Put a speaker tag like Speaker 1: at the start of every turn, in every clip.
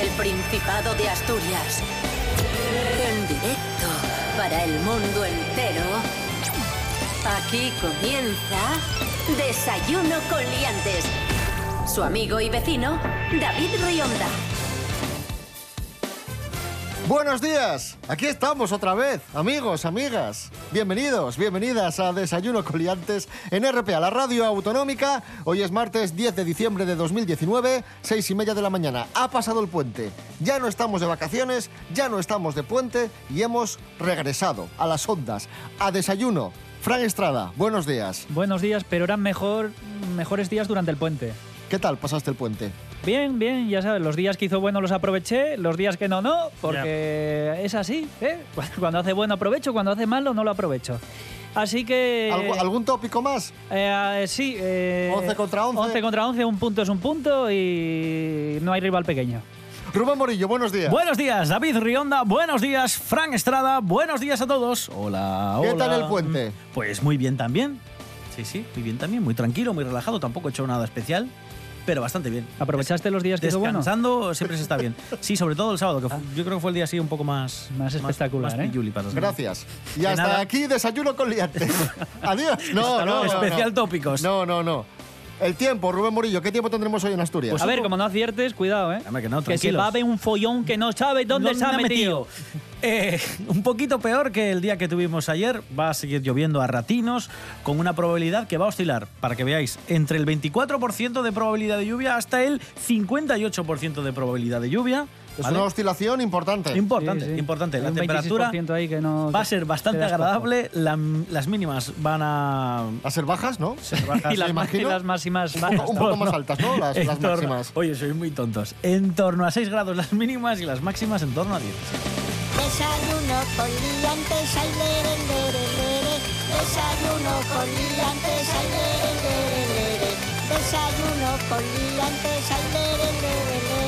Speaker 1: el Principado de Asturias. En directo para el mundo entero. Aquí comienza Desayuno con Liantes. Su amigo y vecino, David Rionda.
Speaker 2: Buenos días, aquí estamos otra vez, amigos, amigas. Bienvenidos, bienvenidas a Desayuno Coliantes en RPA, la radio autonómica. Hoy es martes 10 de diciembre de 2019, seis y media de la mañana. Ha pasado el puente, ya no estamos de vacaciones, ya no estamos de puente y hemos regresado a las ondas, a Desayuno. Fran Estrada, buenos días.
Speaker 3: Buenos días, pero eran mejor, mejores días durante el puente.
Speaker 2: ¿Qué tal pasaste el puente?
Speaker 3: Bien, bien, ya sabes, los días que hizo bueno los aproveché, los días que no, no, porque es así, ¿eh? Cuando hace bueno aprovecho, cuando hace malo no lo aprovecho. Así que...
Speaker 2: ¿Algu- ¿Algún tópico más?
Speaker 3: Eh, sí. Eh,
Speaker 2: 11 contra 11.
Speaker 3: 11 contra 11, un punto es un punto y no hay rival pequeño.
Speaker 2: Rubén Morillo, buenos días.
Speaker 4: Buenos días, David Rionda. Buenos días, Frank Estrada. Buenos días a todos. Hola,
Speaker 2: ¿Qué
Speaker 4: hola.
Speaker 2: tal el puente?
Speaker 4: Pues muy bien también. Sí, sí, muy bien también. Muy tranquilo, muy relajado. Tampoco he hecho nada especial, pero bastante bien.
Speaker 3: ¿Aprovechaste los días que hizo bueno?
Speaker 4: Descansando siempre se está bien. Sí, sobre todo el sábado, que fu- yo creo que fue el día así un poco más...
Speaker 3: Más espectacular,
Speaker 4: más
Speaker 3: ¿eh?
Speaker 4: pilluli para los
Speaker 2: Gracias. Y hasta
Speaker 4: nada.
Speaker 2: aquí Desayuno con Liantes. Adiós. No, no, no,
Speaker 4: Especial
Speaker 2: no.
Speaker 4: tópicos.
Speaker 2: No, no, no. El tiempo, Rubén Morillo, ¿qué tiempo tendremos hoy en Asturias?
Speaker 4: Pues
Speaker 3: a ver, como no aciertes, cuidado, ¿eh?
Speaker 4: Hombre, que no,
Speaker 3: se va a ver un follón que no sabe dónde se ha metido.
Speaker 4: Eh, un poquito peor que el día que tuvimos ayer. Va a seguir lloviendo a ratinos con una probabilidad que va a oscilar, para que veáis, entre el 24% de probabilidad de lluvia hasta el 58% de probabilidad de lluvia.
Speaker 2: Es
Speaker 4: ¿vale?
Speaker 2: una oscilación importante.
Speaker 4: Importante,
Speaker 3: Sí, sí.
Speaker 4: importante. La
Speaker 3: un
Speaker 4: temperatura
Speaker 3: 26% ahí que no
Speaker 4: va a ser
Speaker 3: te
Speaker 4: bastante agradable. La- las mínimas van a...
Speaker 2: a ser bajas, ¿no?
Speaker 4: bajas,
Speaker 3: Y las,
Speaker 2: me
Speaker 3: más-
Speaker 2: imagino.
Speaker 3: y las máximas
Speaker 2: Un
Speaker 3: bajas.
Speaker 2: poco, un poco más altas, ¿no? Las,
Speaker 4: en
Speaker 2: las
Speaker 4: torno-
Speaker 2: máximas.
Speaker 4: Oye, sois muy tontos. En torno a 6 grados las mínimas y las máximas en torno a 10.
Speaker 5: Desayuno con liantes, ay, lere, lere, lere. Desayuno con liantes, ay, lere, lere, lere. Desayuno con liantes, ay, lere, lere, lere.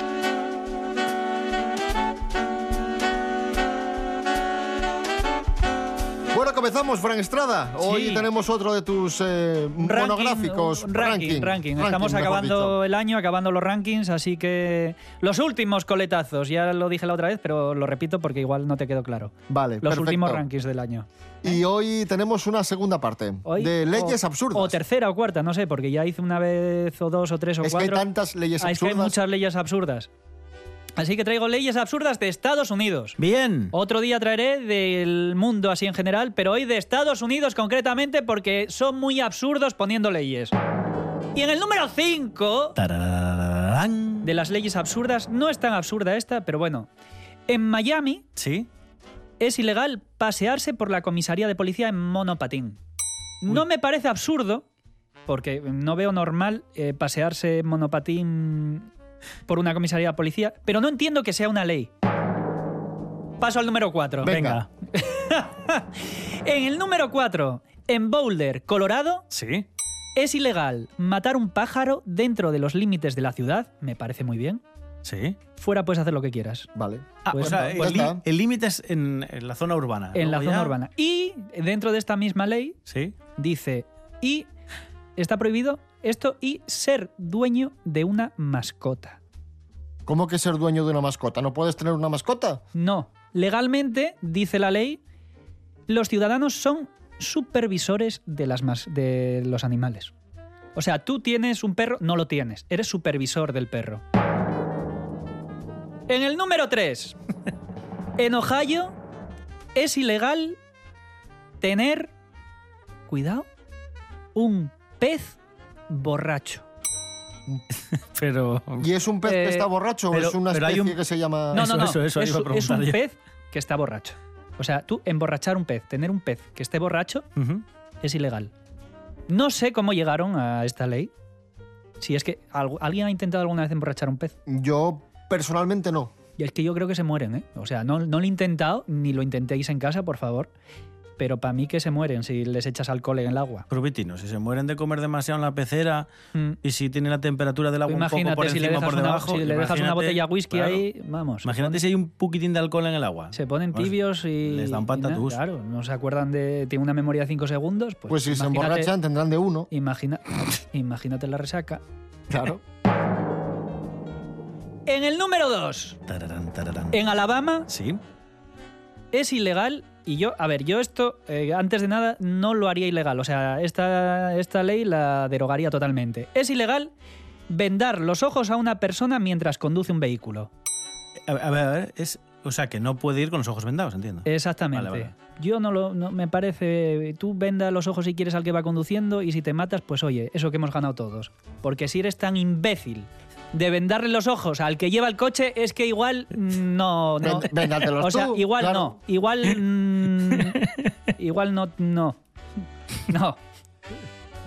Speaker 2: Bueno, comenzamos, Fran Estrada. Hoy
Speaker 3: Sí.
Speaker 2: tenemos otro de tus eh,
Speaker 3: ranking,
Speaker 2: monográficos.
Speaker 3: un ranking, ranking. Estamos acabando el año, acabando los rankings, así que los últimos coletazos, ya lo dije la otra vez, pero lo repito porque igual no te quedó claro.
Speaker 2: Vale,
Speaker 3: Los
Speaker 2: perfecto.
Speaker 3: últimos rankings del año.
Speaker 2: Y hoy tenemos una segunda parte
Speaker 3: Hoy,
Speaker 2: de leyes
Speaker 3: o,
Speaker 2: absurdas.
Speaker 3: O tercera o cuarta, no sé, porque ya hice una vez o dos o tres o
Speaker 2: es que hay
Speaker 3: cuatro.
Speaker 2: tantas leyes
Speaker 3: Ah, es que hay
Speaker 2: absurdas.
Speaker 3: muchas leyes absurdas. Así que traigo leyes absurdas de Estados Unidos.
Speaker 4: Bien.
Speaker 3: Otro día traeré del mundo así en general, pero hoy de Estados Unidos concretamente porque son muy absurdos poniendo leyes. Y en el número 5
Speaker 4: Tarararán.
Speaker 3: de las leyes absurdas, no es tan absurda esta, pero bueno. En Miami
Speaker 4: Sí.
Speaker 3: es ilegal pasearse por la comisaría de policía en monopatín. No me parece absurdo, porque no veo normal eh, pasearse en monopatín por una comisaría de policía, pero no entiendo que sea una ley. Paso al número 4.
Speaker 2: Venga.
Speaker 3: en el número 4, en Boulder, Colorado,
Speaker 4: Sí.
Speaker 3: es ilegal matar un pájaro dentro de los límites de la ciudad. Me parece muy bien.
Speaker 4: Sí.
Speaker 3: Fuera puedes hacer lo que quieras.
Speaker 2: Vale.
Speaker 4: Ah,
Speaker 3: Pues
Speaker 4: o sea,
Speaker 3: no,
Speaker 4: el
Speaker 2: pues
Speaker 4: el límite es en, en la zona urbana.
Speaker 3: En la zona
Speaker 4: ya-
Speaker 3: urbana. Y dentro de esta misma ley
Speaker 4: Sí.
Speaker 3: dice, y está prohibido esto y ser dueño de una mascota.
Speaker 2: ¿Cómo que ser dueño de una mascota? ¿No puedes tener una mascota?
Speaker 3: No, legalmente, dice la ley, los ciudadanos son supervisores de, las mas- de los animales. O sea, tú tienes un perro, no lo tienes, eres supervisor del perro. En el número 3, en Ohio es ilegal tener, cuidado, un pez borracho.
Speaker 4: Pero.
Speaker 2: ¿Y es un pez
Speaker 3: Eh,
Speaker 2: que está borracho o es una especie
Speaker 4: un-
Speaker 2: que se llama...
Speaker 3: No,
Speaker 4: Eso,
Speaker 3: no, no.
Speaker 4: eso, eso
Speaker 3: es,
Speaker 4: iba a
Speaker 3: es un pez que está borracho. O sea, tú emborrachar un pez, tener un pez que esté borracho, es ilegal. No sé cómo llegaron a esta ley. Si es que algu- alguien ha intentado alguna vez emborrachar un pez.
Speaker 2: Yo personalmente no.
Speaker 3: Y es que yo creo que se mueren, ¿eh? O sea, no, no lo he intentado, ni lo intentéis en casa, por favor. Pero para mí que se mueren si les echas alcohol en el agua.
Speaker 4: Pruvitino, si se mueren de comer demasiado en la pecera
Speaker 3: Mm.
Speaker 4: y si tiene la temperatura del agua un poco
Speaker 3: Imagínate
Speaker 4: por
Speaker 3: si le
Speaker 4: encima
Speaker 3: dejas,
Speaker 4: por
Speaker 3: una,
Speaker 4: debajo.
Speaker 3: si le dejas una botella de whisky
Speaker 4: claro.
Speaker 3: ahí, vamos.
Speaker 4: Imagínate si hay un poquitín de alcohol en el agua.
Speaker 3: Se ponen
Speaker 4: Pues,
Speaker 3: tibios y.
Speaker 4: les da un
Speaker 3: y nada,
Speaker 4: patatús.
Speaker 3: Claro, no se acuerdan de. Tiene una memoria de 5 segundos. Pues,
Speaker 6: Pues si se emborrachan tendrán de uno.
Speaker 3: Imagina, imagínate la resaca.
Speaker 6: Claro.
Speaker 3: En el número 2,
Speaker 4: Tararán, tararán.
Speaker 3: en Alabama
Speaker 4: Sí.
Speaker 3: es ilegal. Y yo, a ver, yo esto, eh, antes de nada, no lo haría ilegal. O sea, esta, esta ley la derogaría totalmente. Es ilegal vendar los ojos a una persona mientras conduce un vehículo.
Speaker 4: A ver, a ver, a ver, es, o sea, que no puede ir con los ojos vendados, entiendo.
Speaker 3: Exactamente.
Speaker 4: Vale, vale.
Speaker 3: Yo no lo no, me parece. Tú venda los ojos si quieres al que va conduciendo y si te matas, pues oye, eso que hemos ganado todos. Porque si eres tan imbécil de vendarle los ojos al que lleva el coche, es que igual mm, no. no.
Speaker 6: Véndatelos
Speaker 3: o sea,
Speaker 6: tú,
Speaker 3: igual
Speaker 6: claro.
Speaker 3: no. Igual. mm, igual no. No. No.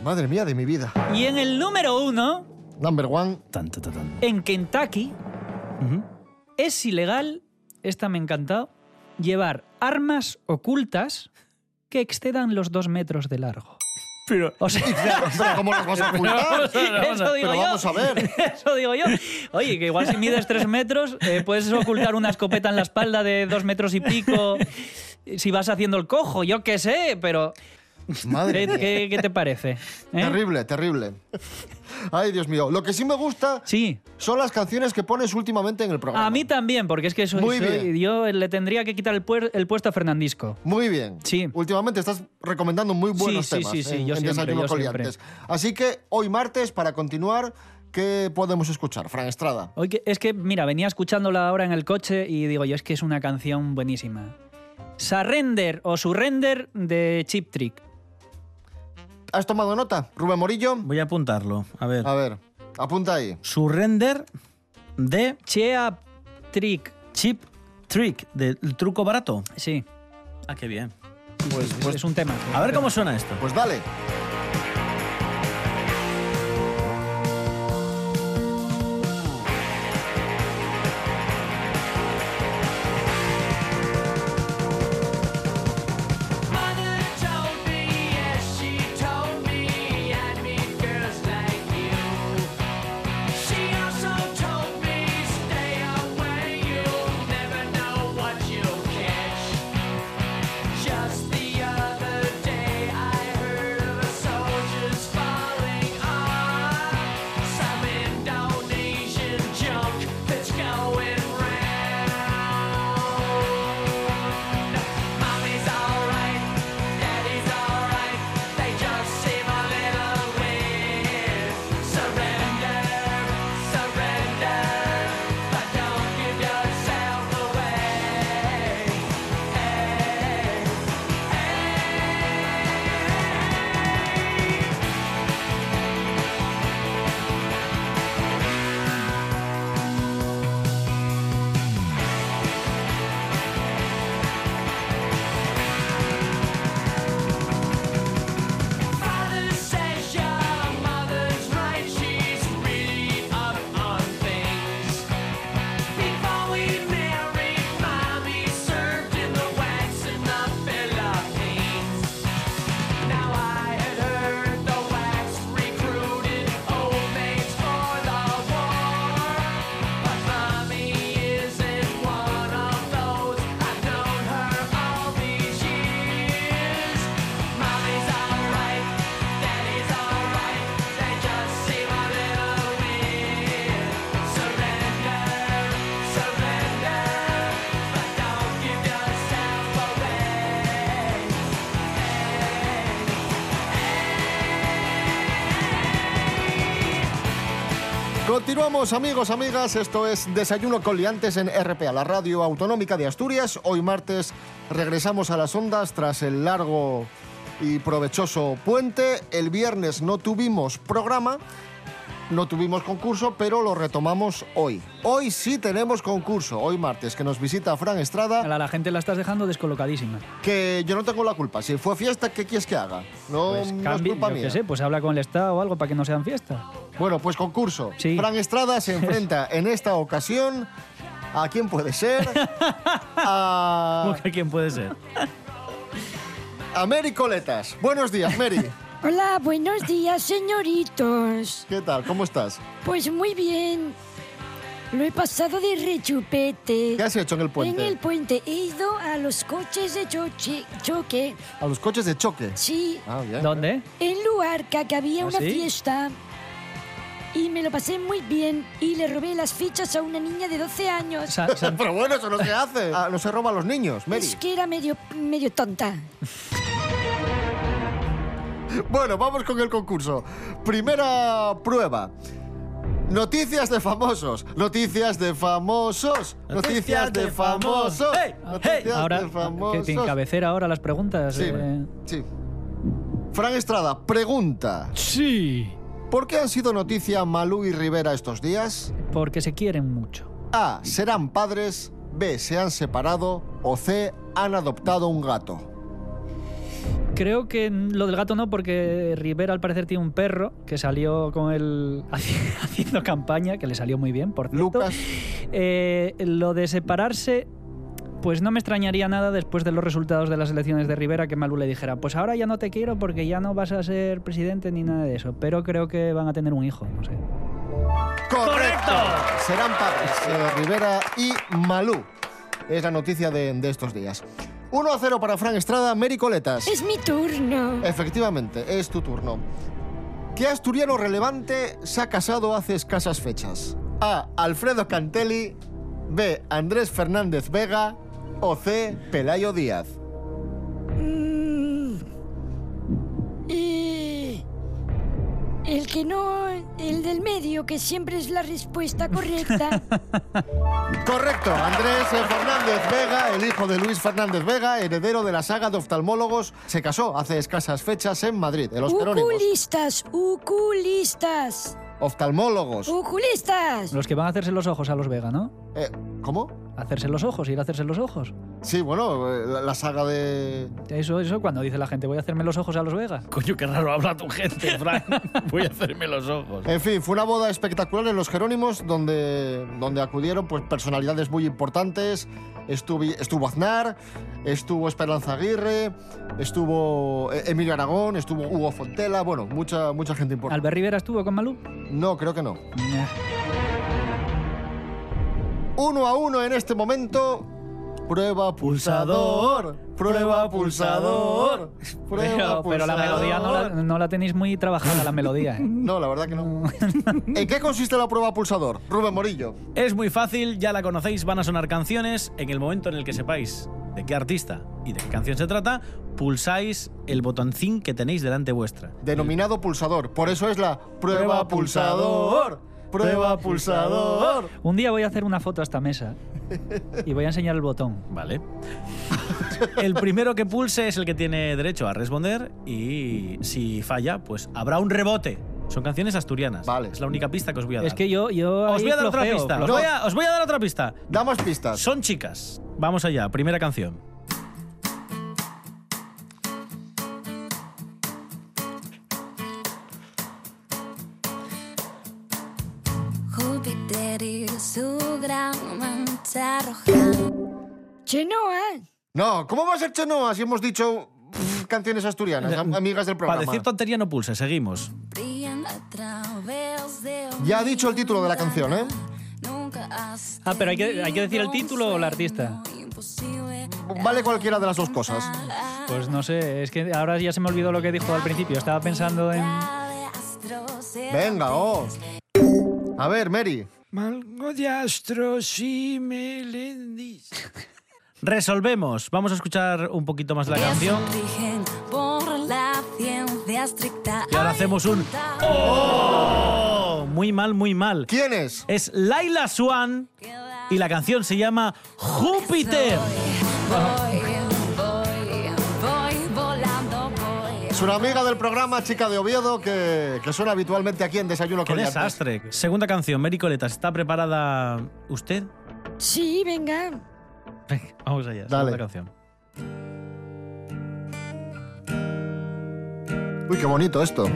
Speaker 6: Madre mía de mi vida.
Speaker 3: Y en el número uno,
Speaker 6: Number one.
Speaker 4: Tan, tan, tan, tan.
Speaker 3: en Kentucky, es ilegal, esta me ha encantado, llevar armas ocultas que excedan los dos metros de largo.
Speaker 4: Pero,
Speaker 3: O sea,
Speaker 6: Pero ¿cómo las vas a ocultar?
Speaker 3: eso digo
Speaker 6: Pero
Speaker 3: yo.
Speaker 6: vamos a ver.
Speaker 3: Eso digo yo. Oye, que igual si mides tres metros, eh, puedes ocultar una escopeta en la espalda de dos metros y pico si vas haciendo el cojo, yo qué sé, pero
Speaker 6: Madre
Speaker 3: ¿qué,
Speaker 6: mía.
Speaker 3: qué- qué te parece? ¿Eh?
Speaker 6: Terrible, terrible. Ay, Dios mío. Lo que sí me gusta
Speaker 3: Sí,
Speaker 6: son las canciones que pones últimamente en el programa.
Speaker 3: a mí también, porque es que soy,
Speaker 6: Muy
Speaker 3: soy-
Speaker 6: bien.
Speaker 3: yo le tendría que quitar el, puer- el puesto a Fernandisco.
Speaker 6: Muy bien.
Speaker 3: Sí.
Speaker 6: Últimamente estás recomendando muy buenos
Speaker 3: Sí, sí,
Speaker 6: temas
Speaker 3: sí, sí,
Speaker 6: en,
Speaker 3: yo
Speaker 6: en
Speaker 3: siempre,
Speaker 6: Desayuno
Speaker 3: yo
Speaker 6: Coliantes. Así que hoy martes, para continuar, ¿qué podemos escuchar? Fran Estrada.
Speaker 3: Es que, mira, venía escuchándola ahora en el coche y digo yo, es que es una canción buenísima. Surrender o Surrender de Chip Trick.
Speaker 6: ¿Has tomado nota, Rubén Morillo?
Speaker 4: voy a apuntarlo. A ver.
Speaker 6: A ver, apunta ahí.
Speaker 4: Surrender de
Speaker 3: Chea Trick.
Speaker 4: Chip Trick, del truco barato.
Speaker 3: Sí,
Speaker 4: Ah, qué bien.
Speaker 6: Pues,
Speaker 3: es-
Speaker 6: pues,
Speaker 3: es un tema.
Speaker 4: A ver cómo suena esto.
Speaker 6: pues dale. Continuamos, amigos, amigas. Esto es Desayuno con Liantes en RPA, la radio autonómica de Asturias. Hoy martes regresamos a las ondas tras el largo y provechoso puente. El viernes no tuvimos programa, no tuvimos concurso, pero lo retomamos hoy. Hoy sí tenemos concurso, hoy martes, que nos visita Fran Estrada,
Speaker 3: A la gente la estás dejando descolocadísima.
Speaker 6: que yo no tengo la culpa. Si fue fiesta, ¿qué quieres que haga? No,
Speaker 3: Pues
Speaker 6: no es culpa mía.
Speaker 3: sé, pues habla con el Estado o algo para que no sean fiesta.
Speaker 6: Bueno, pues concurso.
Speaker 3: Sí.
Speaker 6: Fran Estrada se enfrenta en esta ocasión a quién puede ser. A...
Speaker 4: ¿Cómo que ¿Quién puede ser?
Speaker 2: a Mary Coletas. Buenos días, Mary.
Speaker 5: Hola, buenos días, señoritos.
Speaker 2: ¿Qué tal? ¿Cómo estás?
Speaker 5: Pues muy bien. Lo he pasado de rechupete.
Speaker 2: ¿Qué has hecho en el puente?
Speaker 5: En el puente he ido a los coches de choche- choque.
Speaker 2: A los coches de choque.
Speaker 5: Sí,
Speaker 2: Ah, bien.
Speaker 3: ¿Dónde?
Speaker 5: en Luarca, que había
Speaker 3: ¿Ah,
Speaker 5: una
Speaker 3: sí?
Speaker 5: fiesta. Y me lo pasé muy bien. Y le robé las fichas a una niña de 12 años.
Speaker 3: Sa- sa-
Speaker 2: Pero bueno, eso no se hace. Ah, no se roba a los niños, Mary.
Speaker 5: Es que era medio, medio tonta.
Speaker 2: Bueno, vamos con el concurso. Primera prueba. Noticias de famosos. Noticias de famosos. Noticias de famosos.
Speaker 4: ¡Hey!
Speaker 2: Noticias
Speaker 3: ahora,
Speaker 2: de
Speaker 3: que
Speaker 2: famosos.
Speaker 3: te encabecera ahora las preguntas.
Speaker 2: Sí,
Speaker 3: eh.
Speaker 2: sí. Fran Estrada, pregunta.
Speaker 3: Sí.
Speaker 2: ¿Por qué han sido noticia Malú y Rivera estos días?
Speaker 3: Porque se quieren mucho.
Speaker 2: A. Serán padres. B. Se han separado. O C. Han adoptado un gato.
Speaker 3: Creo que lo del gato no, porque Rivera al parecer tiene un perro que salió con él haciendo campaña, que le salió muy bien, por cierto.
Speaker 2: Lucas.
Speaker 3: Eh, lo de separarse, pues no me extrañaría nada después de los resultados de las elecciones de Rivera que Malú le dijera, pues ahora ya no te quiero porque ya no vas a ser presidente ni nada de eso, pero creo que van a tener un hijo, no sé.
Speaker 2: ¡Correcto! Serán padres. eh, Rivera y Malú. Es la noticia de, de estos días. 1 a 0 para Fran Estrada, Mary Coletas.
Speaker 5: Es mi turno.
Speaker 2: Efectivamente, es tu turno. ¿Qué asturiano relevante se ha casado hace escasas fechas? A. Alfredo Cantelli. B. Andrés Fernández Vega. O C. Pelayo Díaz.
Speaker 5: Mm. Eh, el que no, el del medio, que siempre es la respuesta correcta.
Speaker 2: Correcto, Andrés Fernández Vega, el hijo de Luis Fernández Vega, heredero de la saga de oftalmólogos, se casó hace escasas fechas en Madrid, en los Jerónimos.
Speaker 5: Uculistas, uculistas,
Speaker 2: Oftalmólogos.
Speaker 5: uculistas.
Speaker 3: Los que van a hacerse los ojos a los Vega, ¿no?
Speaker 2: Eh, ¿Cómo?
Speaker 3: Hacerse los ojos, ir a hacerse los ojos.
Speaker 2: Sí, bueno, eh, la, la saga de...
Speaker 3: Eso, eso, cuando dice la gente, voy a hacerme los ojos a los Vega.
Speaker 4: Coño, qué raro habla tu gente, Frank. Voy a hacerme los ojos.
Speaker 2: En fin, fue una boda espectacular en los Jerónimos donde, donde acudieron pues, personalidades muy importantes. Estuvo, estuvo Aznar, estuvo Esperanza Aguirre, estuvo eh, Emilio Aragón, estuvo Hugo Fontela, bueno, mucha, mucha gente importante.
Speaker 3: ¿Albert Rivera estuvo con Malú?
Speaker 2: No, creo que no. Uno a uno en este momento. Prueba pulsador, prueba pulsador, prueba
Speaker 3: Pero, pero la melodía no la,
Speaker 2: pulsador.
Speaker 3: no la tenéis muy trabajada, la melodía. ¿eh?
Speaker 2: No, la verdad que no. ¿En qué consiste la prueba pulsador? Rubén Morillo.
Speaker 4: Es muy fácil, ya la conocéis, van a sonar canciones. En el momento en el que sepáis de qué artista y de qué canción se trata, pulsáis el botoncín que tenéis delante vuestra.
Speaker 2: Denominado pulsador. Por eso es la prueba pulsador. Prueba pulsador.
Speaker 3: Un día voy a hacer una foto a esta mesa y voy a enseñar el botón.
Speaker 4: Vale. El primero que pulse es el que tiene derecho a responder y si falla, pues habrá un rebote. Son canciones asturianas.
Speaker 2: Vale.
Speaker 4: Es la única pista que os voy a dar.
Speaker 3: Es que yo, yo
Speaker 4: os voy a dar otra pista. Os voy, a, os voy a dar otra pista.
Speaker 2: Damos pistas.
Speaker 4: Son chicas. Vamos allá, primera canción.
Speaker 7: Júpiter y su gran mancha roja.
Speaker 5: Chenoa.
Speaker 2: No, ¿cómo va a ser Chenoa si hemos dicho pff, canciones asturianas, am- amigas del
Speaker 4: Para
Speaker 2: programa?
Speaker 4: decir tontería no pulse, seguimos.
Speaker 2: Ya ha dicho el título de la canción, ¿eh?
Speaker 3: Ah, pero hay que, hay que decir el título o el artista.
Speaker 2: Vale cualquiera de las dos cosas.
Speaker 3: Pues no sé, es que ahora ya se me olvidó lo que dijo al principio. Estaba pensando en.
Speaker 2: Venga, oh. A ver, Mary.
Speaker 8: Malgo de astros y melendis.
Speaker 4: Resolvemos. Vamos a escuchar un poquito más la canción. Y ahora hacemos un ¡Oh! Muy mal, muy mal.
Speaker 2: ¿Quién es?
Speaker 4: Es Laila Swan y la canción se llama Júpiter.
Speaker 7: Voy, voy, voy volando, voy.
Speaker 2: Es una amiga del programa, chica de Oviedo, que, que suena habitualmente aquí en Desayuno
Speaker 4: ¡Qué
Speaker 2: con
Speaker 4: desastre! Segunda canción, Mary Coletas. ¿Está preparada usted?
Speaker 5: Sí, venga.
Speaker 4: Venga, vamos allá.
Speaker 2: Dale.
Speaker 4: Segunda canción.
Speaker 2: Uy, qué bonito esto.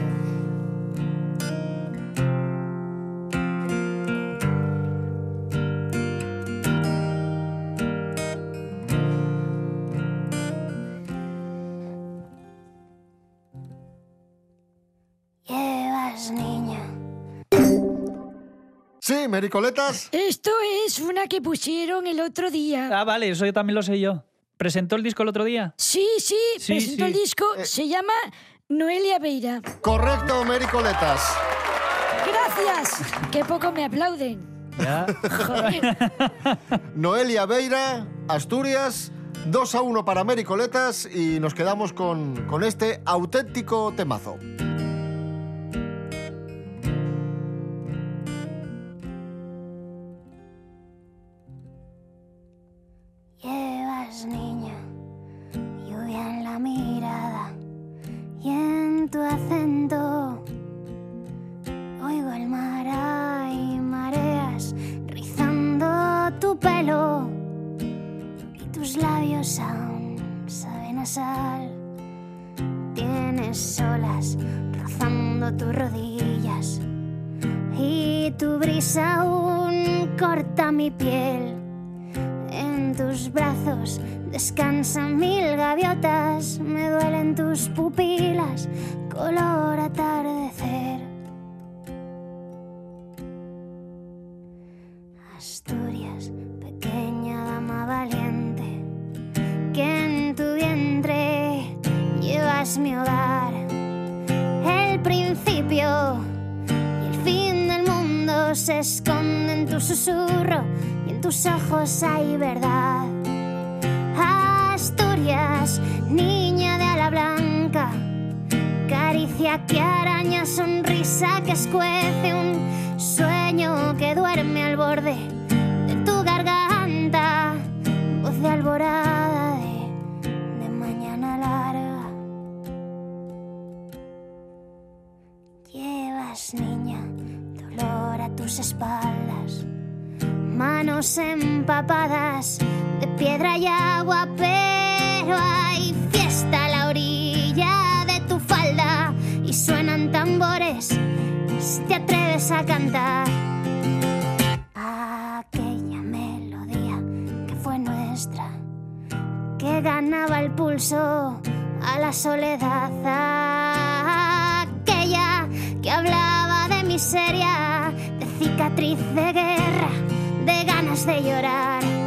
Speaker 2: Sí, Mericoletas.
Speaker 8: Esto es una que pusieron el otro día.
Speaker 3: Ah, vale, eso yo también lo sé yo. ¿Presentó el disco el otro día?
Speaker 8: Sí, sí,
Speaker 3: sí
Speaker 8: presentó el disco. Eh, Se llama Noelia Beira.
Speaker 2: Correcto, Mericoletas.
Speaker 8: Gracias. Qué poco me aplauden.
Speaker 3: Ya.
Speaker 8: Joder.
Speaker 2: Noelia Beira, Asturias, 2 a 1 para Mericoletas y nos quedamos con, con este auténtico temazo.
Speaker 5: Pelo y tus labios aún saben a sal. Tienes olas rozando tus rodillas y tu brisa aún corta mi piel. En tus brazos descansan mil gaviotas, me duelen tus pupilas, color atardecer. Llevas mi hogar, el principio y el fin del mundo se esconde en tu susurro y en tus ojos hay verdad. Asturias, niña de ala blanca, caricia que araña, sonrisa que escuece, un sueño que duerme al borde de tu garganta, voz de alborada espaldas, manos empapadas de piedra y agua, pero hay fiesta a la orilla de tu falda y suenan tambores si te atreves a cantar. Aquella melodía que fue nuestra que ganaba el pulso a la soledad. Aquella que hablaba de miseria, cicatriz de guerra, de ganas de llorar.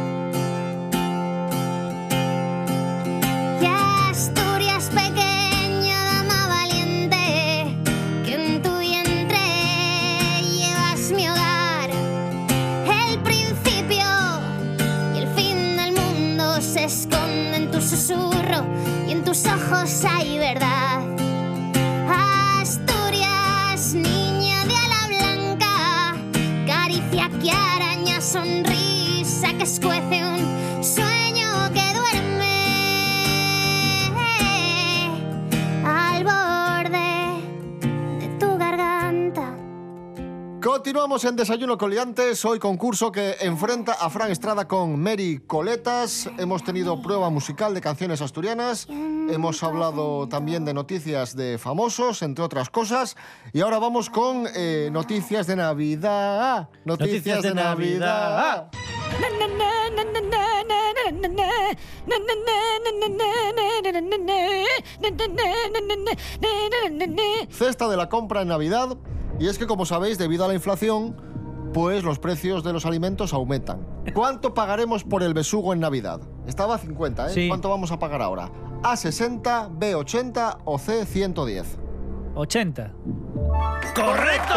Speaker 2: Continuamos en Desayuno Coliantes, hoy concurso que enfrenta a Fran Estrada con Mary Coletas. Hemos tenido prueba musical de canciones asturianas, hemos hablado también de noticias de famosos, entre otras cosas, y ahora vamos con eh, noticias de Navidad. Noticias, de, Navidad. Cesta de la compra en Navidad, y es que como sabéis, debido a la inflación, pues los precios de los alimentos aumentan. ¿Cuánto pagaremos por el besugo en Navidad? Estaba a 50, ¿eh?
Speaker 3: Sí.
Speaker 2: ¿Cuánto vamos a pagar ahora? ¿A60, B80 o C110?
Speaker 3: 80.
Speaker 4: ¡Correcto!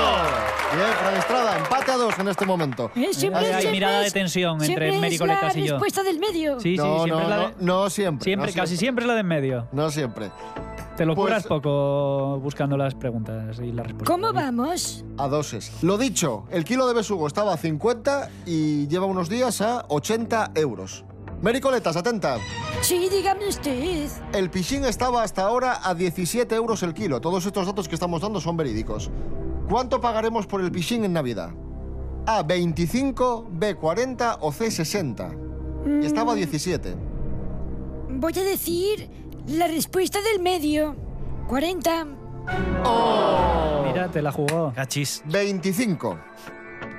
Speaker 2: Bien, Fran Estrada, empate a dos en este momento.
Speaker 8: Eh, siempre-
Speaker 3: Hay-
Speaker 8: siempre
Speaker 3: mirada de tensión entre Coletas
Speaker 8: la
Speaker 3: y yo.
Speaker 8: respuesta del medio.
Speaker 3: Sí, sí,
Speaker 2: no,
Speaker 3: siempre
Speaker 2: no,
Speaker 3: es la
Speaker 2: no,
Speaker 3: de-
Speaker 2: no siempre.
Speaker 3: Siempre,
Speaker 2: no
Speaker 3: casi siempre es la de en medio.
Speaker 2: No siempre.
Speaker 3: Te lo
Speaker 2: Pues-
Speaker 3: curas poco buscando las preguntas y las respuestas.
Speaker 8: ¿Cómo vamos?
Speaker 2: A doses. Lo dicho, el kilo de besugo estaba a 50 y lleva unos días a 80 euros. Mary Coletas, atenta.
Speaker 8: Sí, dígame usted.
Speaker 2: El pichín estaba hasta ahora a 17 euros el kilo. Todos estos datos que estamos dando son verídicos. ¿Cuánto pagaremos por el pichín en Navidad? A 25, B 40 o C 60. Y estaba a 17.
Speaker 8: Voy a decir la respuesta del medio. 40.
Speaker 3: Mira, te la jugó.
Speaker 4: Cachis.
Speaker 2: 25.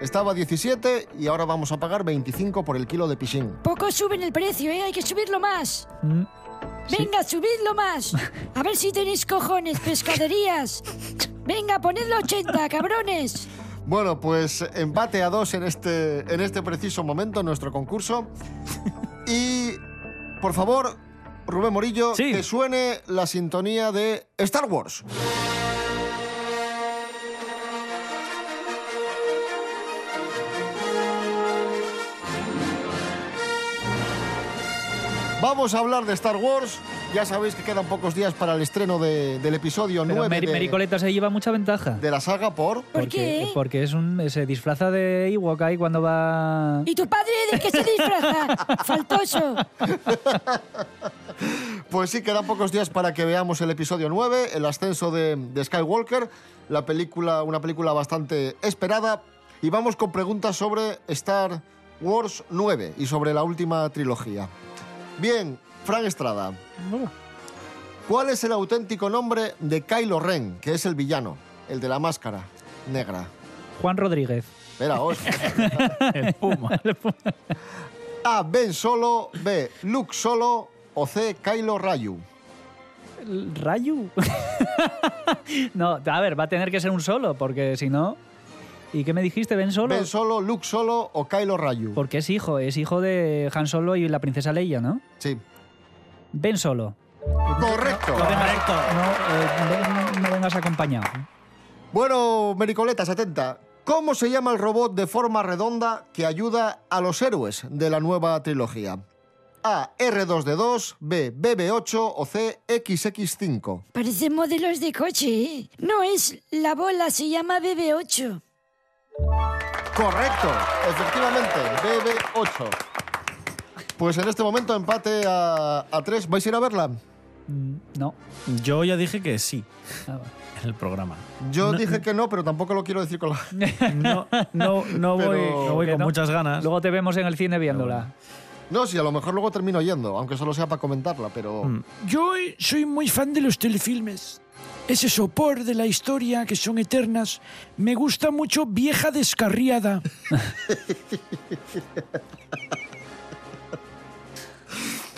Speaker 2: Estaba a 17 y ahora vamos a pagar 25 por el kilo de pichín.
Speaker 8: Poco suben el precio, ¿eh? Hay que subirlo más.
Speaker 3: Mm,
Speaker 8: Venga, subidlo más. A ver si tenéis cojones, pescaderías. Venga, ponedlo 80, cabrones.
Speaker 2: Bueno, pues empate a dos en este, en este preciso momento en nuestro concurso. Y, por favor, Rubén Morillo,
Speaker 4: Sí.
Speaker 2: que suene la sintonía de Star Wars. Vamos a hablar de Star Wars. Ya sabéis que quedan pocos días para el estreno de- del episodio
Speaker 3: Pero
Speaker 2: 9
Speaker 3: Meri-
Speaker 2: de,
Speaker 3: Mericoleta se lleva mucha ventaja.
Speaker 2: de la saga por...
Speaker 8: ¿Por
Speaker 3: porque,
Speaker 8: qué?
Speaker 3: Porque es un, se disfraza de Ewok ahí cuando va...
Speaker 8: ¿Y tu padre de qué se disfraza? Faltoso.
Speaker 2: Pues sí, quedan pocos días para que veamos el episodio 9, el ascenso de, de Skywalker, la película, una película bastante esperada. Y vamos con preguntas sobre Star Wars 9 y sobre la última trilogía. Bien, Frank Estrada, ¿cuál es el auténtico nombre de Kylo Ren, que es el villano, el de la máscara negra?
Speaker 3: Juan Rodríguez.
Speaker 2: Espera, os-
Speaker 4: El Puma.
Speaker 2: A. Ben Solo, B. Luke Solo o C. Kylo Rayu.
Speaker 3: ¿El ¿Rayu? no, a ver, va a tener que ser un solo, porque si no... ¿Y qué me dijiste, Ben Solo?
Speaker 2: Ben Solo, Luke Solo o Kylo Rayu.
Speaker 3: Porque es hijo, es hijo de Han Solo y la princesa Leia, ¿no?
Speaker 2: Sí.
Speaker 3: Ben Solo.
Speaker 2: Correcto.
Speaker 4: Correcto.
Speaker 3: No, eh, ven- no vengas acompañado.
Speaker 2: Bueno, Mericoletas, atenta. ¿Cómo se llama el robot de forma redonda que ayuda a los héroes de la nueva trilogía? A. R2D2, B. BB8 o C. XX5.
Speaker 8: Parecen modelos de coche, ¿eh? No es la bola, se llama BB8.
Speaker 2: Correcto, efectivamente, BB8. Pues en este momento empate a, a tres. ¿Vais a ir a verla?
Speaker 3: Mm, No.
Speaker 4: Yo ya dije que sí
Speaker 3: Ah,
Speaker 4: en el programa.
Speaker 2: Yo dije que no, pero tampoco lo quiero decir con la...
Speaker 4: No, no, no
Speaker 2: Pero-
Speaker 4: voy, no voy
Speaker 3: que
Speaker 4: con
Speaker 3: no.
Speaker 4: muchas ganas.
Speaker 3: Luego te vemos en el cine viéndola.
Speaker 2: No, sí, a lo mejor luego termino yendo, aunque solo sea para comentarla, pero...
Speaker 4: Mm.
Speaker 9: Yo soy muy fan de los telefilmes. Ese sopor de la historia que son eternas. Me gusta mucho Vieja Descarriada.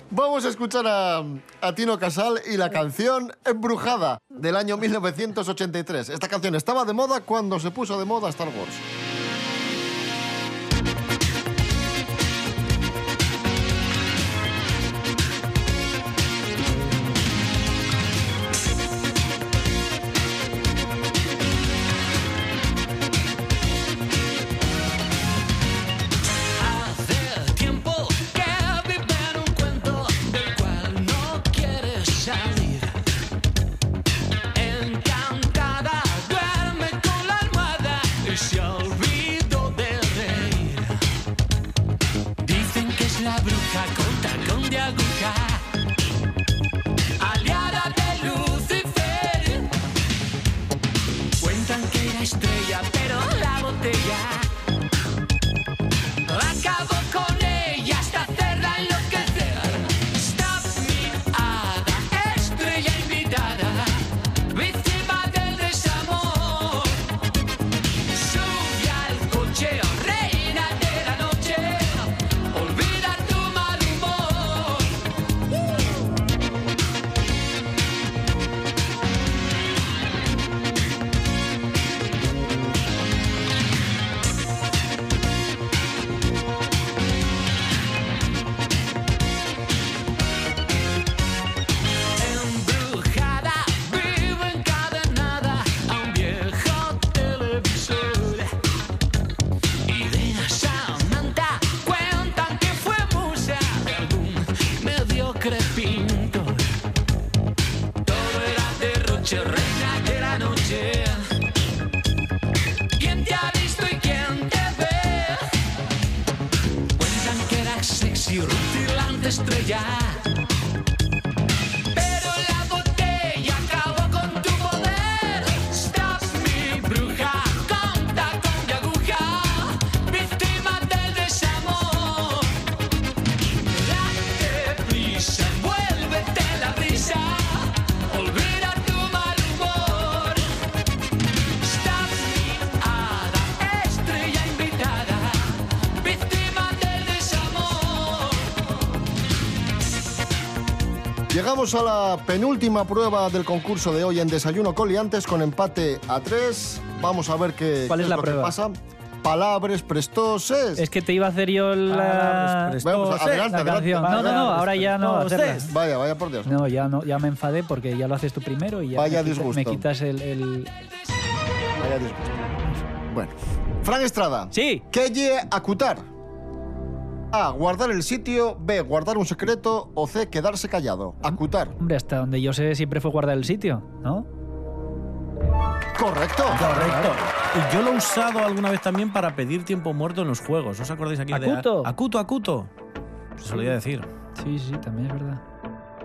Speaker 2: Vamos a escuchar a, a Tino Casal y la canción Embrujada del año 1983. Esta canción estaba de moda cuando se puso de moda Star Wars.
Speaker 6: Rutilante estrella.
Speaker 2: Llegamos a la penúltima prueba del concurso de hoy en Desayuno con Liantes con empate a tres. Vamos a ver qué,
Speaker 3: ¿Cuál
Speaker 2: qué
Speaker 3: es la
Speaker 2: lo
Speaker 3: prueba?
Speaker 2: que pasa. Palabras prestoses.
Speaker 3: Es que te iba a hacer yo la,
Speaker 4: prestoses.
Speaker 2: adelante,
Speaker 3: la
Speaker 2: adelante.
Speaker 3: canción. No, no, no, ahora ya no. Hacerla.
Speaker 2: Vaya, vaya por Dios.
Speaker 3: No, ya no, ya me enfadé porque ya lo haces tú primero y ya
Speaker 2: Vaya
Speaker 3: me, quita-
Speaker 2: disgusto.
Speaker 3: me quitas el, el-
Speaker 2: Vaya disgusto. Bueno. Fran Estrada.
Speaker 3: Sí.
Speaker 2: ¿Qué lle acutar? A. Guardar el sitio. B. Guardar un secreto. O C. Quedarse callado. Acutar.
Speaker 3: Hombre, hasta donde yo sé siempre fue guardar el sitio, ¿no?
Speaker 2: Correcto.
Speaker 4: Correcto. Y yo lo he usado alguna vez también para pedir tiempo muerto en los juegos. ¿Os acordáis aquí
Speaker 3: Acuto.
Speaker 4: de Acuto, Acuto? Se solía decir.
Speaker 3: Sí, sí, también es verdad.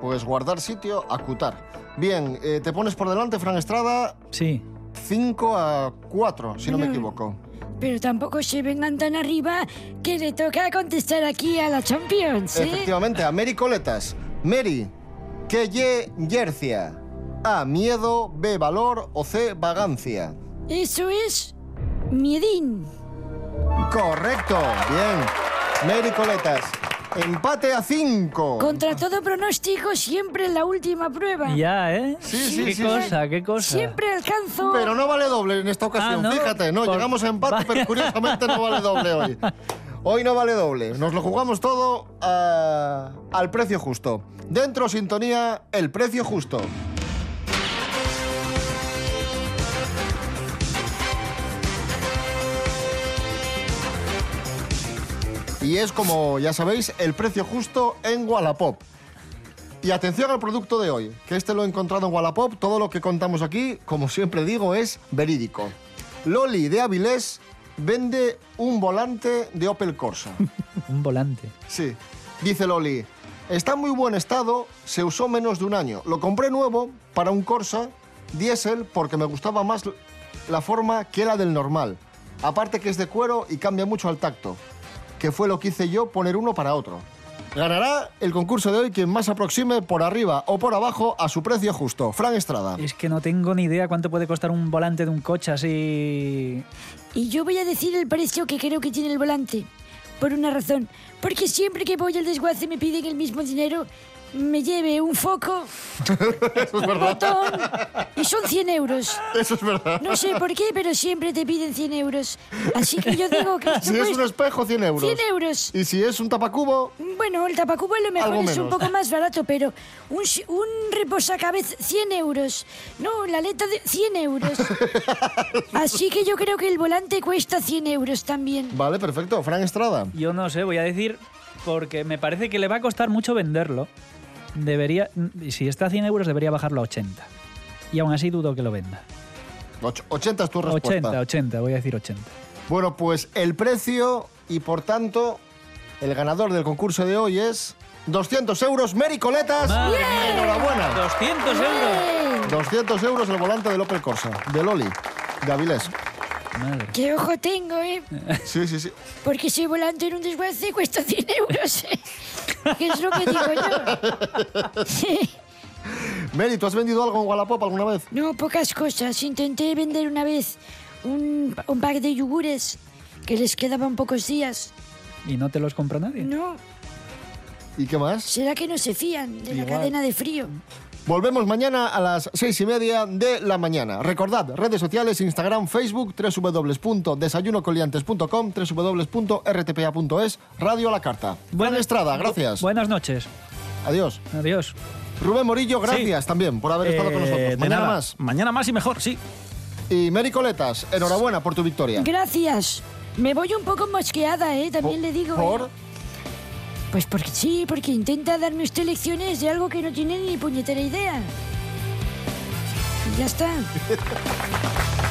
Speaker 2: Pues guardar sitio, acutar. Bien, eh, te pones por delante, Fran Estrada,
Speaker 3: Sí.
Speaker 2: 5 a 4, si no me equivoco.
Speaker 8: Pero tampoco se vengan tan arriba que le toca contestar aquí a la Champions, ¿eh?
Speaker 2: Efectivamente, a Mary Coletas. Mary, ¿qué lle yercia? A. Miedo. B. Valor. O C. Vagancia.
Speaker 8: Eso es miedín.
Speaker 2: Correcto. Bien. Mary Coletas. Empate a 5.
Speaker 8: Contra todo pronóstico, siempre en la última prueba.
Speaker 3: Ya, ¿eh?
Speaker 2: Sí, sí,
Speaker 3: Qué
Speaker 2: sí,
Speaker 3: cosa, qué cosa.
Speaker 8: Siempre alcanzo.
Speaker 2: Pero no vale doble en esta ocasión.
Speaker 3: Ah, ¿no?
Speaker 2: Fíjate, no,
Speaker 3: Por-
Speaker 2: llegamos a empate,
Speaker 3: Vaya.
Speaker 2: pero curiosamente no vale doble hoy. Hoy no vale doble. Nos lo jugamos todo ah, al precio justo. Dentro sintonía, el precio justo. Y es como ya sabéis, el precio justo en Wallapop. Y atención al producto de hoy, que este lo he encontrado en Wallapop. Todo lo que contamos aquí, como siempre digo, es verídico. Loli de Avilés vende un volante de Opel Corsa.
Speaker 3: Un volante.
Speaker 2: Sí. Dice Loli, está en muy buen estado, se usó menos de un año. Lo compré nuevo para un Corsa diésel porque me gustaba más la forma que la del normal. Aparte que es de cuero y cambia mucho al tacto, que fue lo que hice yo poner uno para otro. Ganará el concurso de hoy quien más aproxime por arriba o por abajo a su precio justo. Fran Estrada.
Speaker 3: Es que no tengo ni idea cuánto puede costar un volante de un coche así.
Speaker 8: Y yo voy a decir el precio que creo que tiene el volante. Por una razón. Porque siempre que voy al desguace me piden el mismo dinero. Me lleve un foco, un botón y son 100 euros.
Speaker 2: Eso es verdad.
Speaker 8: No sé por qué, pero siempre te piden 100 euros. Así que yo digo que esto
Speaker 2: Si es un
Speaker 8: cuesta
Speaker 2: espejo, 100 euros.
Speaker 8: 100 euros.
Speaker 2: Y si es un tapacubo,
Speaker 8: Bueno, el tapacubo a lo mejor
Speaker 2: Algo
Speaker 8: es un
Speaker 2: menos.
Speaker 8: poco más barato, pero un, si- un reposacabez 100 euros. No, la aleta de 100 euros. Así que yo creo que el volante cuesta 100 euros también.
Speaker 2: vale, perfecto. Fran Estrada.
Speaker 3: Yo no sé, voy a decir porque me parece que le va a costar mucho venderlo. Debería, si está a 100 euros, debería bajarlo a 80. Y aún así dudo que lo venda.
Speaker 2: Och- 80 es tu respuesta.
Speaker 3: 80, 80, voy a decir 80.
Speaker 2: Bueno, pues el precio y por tanto el ganador del concurso de hoy es 200 euros, Mary Coletas.
Speaker 3: ¡Madre
Speaker 2: Enhorabuena.
Speaker 3: 200 euros.
Speaker 8: ¡Eh!
Speaker 2: 200 euros el volante del Opel Corsa, de Loli, de Avilés.
Speaker 3: Madre.
Speaker 8: ¡Qué ojo tengo, eh!
Speaker 2: Sí, sí, sí.
Speaker 8: Porque ese volante en un desguace cuesta 100 euros. ¿Qué es lo que digo yo?
Speaker 2: Mary, ¿tú has vendido algo en Wallapop alguna vez?
Speaker 8: No, pocas cosas. Intenté vender una vez un, un pack de yogures que les quedaban pocos días.
Speaker 3: ¿Y no te los compra nadie?
Speaker 8: No,
Speaker 2: ¿Y qué más?
Speaker 8: será que no se fían de la
Speaker 3: Igual.
Speaker 8: cadena de frío.
Speaker 2: Volvemos mañana a las seis y media de la mañana. Recordad, redes sociales, Instagram, Facebook, www.desayunocoliantes.com, www.rtpa.es, Radio a la Carta. Buena Estrada, gracias.
Speaker 3: Buenas noches.
Speaker 2: Adiós.
Speaker 3: Adiós.
Speaker 2: Rubén Morillo, gracias también por haber estado con
Speaker 4: Eh,
Speaker 2: nosotros. Mañana
Speaker 4: nada.
Speaker 2: más.
Speaker 4: Mañana más y mejor, sí.
Speaker 2: Y Mary Coletas, enhorabuena por tu victoria.
Speaker 8: Gracias. Me voy un poco mosqueada, ¿eh? También le digo. ¿eh? Pues porque sí, porque intenta darme usted lecciones de algo que no tiene ni puñetera idea. Y ya está.